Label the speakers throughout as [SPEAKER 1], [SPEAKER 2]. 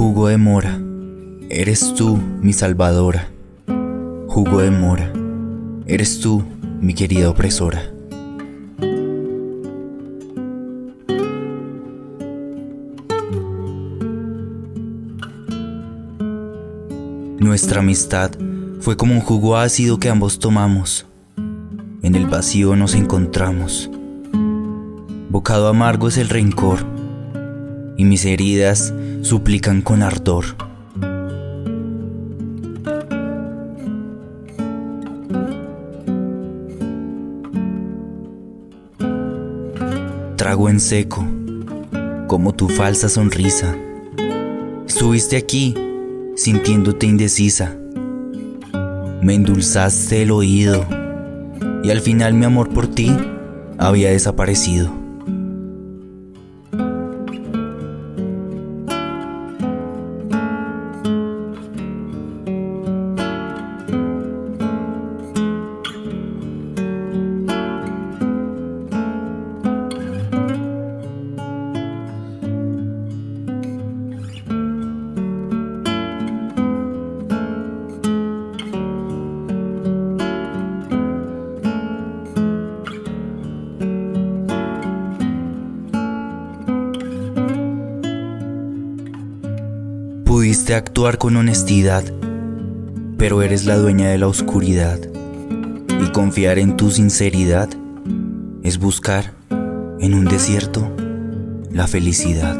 [SPEAKER 1] Jugo de mora, eres tú mi salvadora. Jugo de mora, eres tú mi querida opresora. Nuestra amistad fue como un jugo ácido que ambos tomamos. En el vacío nos encontramos. Bocado amargo es el rencor y mis heridas suplican con ardor. Trago en seco, como tu falsa sonrisa. Estuviste aquí, sintiéndote indecisa. Me endulzaste el oído y al final mi amor por ti había desaparecido. Actuar con honestidad, pero eres la dueña de la oscuridad. Y confiar en tu sinceridad es buscar en un desierto la felicidad.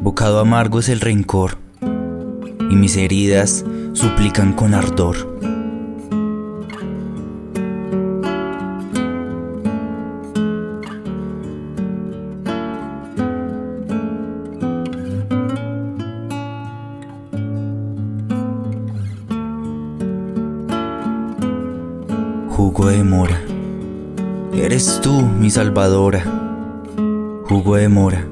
[SPEAKER 1] Bocado amargo es el rencor y mis heridas suplican con ardor. Jugo de mora, eres tú mi salvadora. Jugo de mora,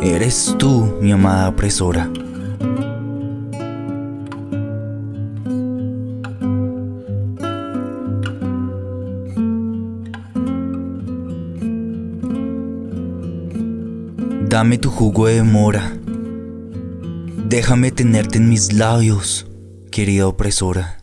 [SPEAKER 1] eres tú mi amada opresora. Dame tu jugo de mora. Déjame tenerte en mis labios, querida opresora.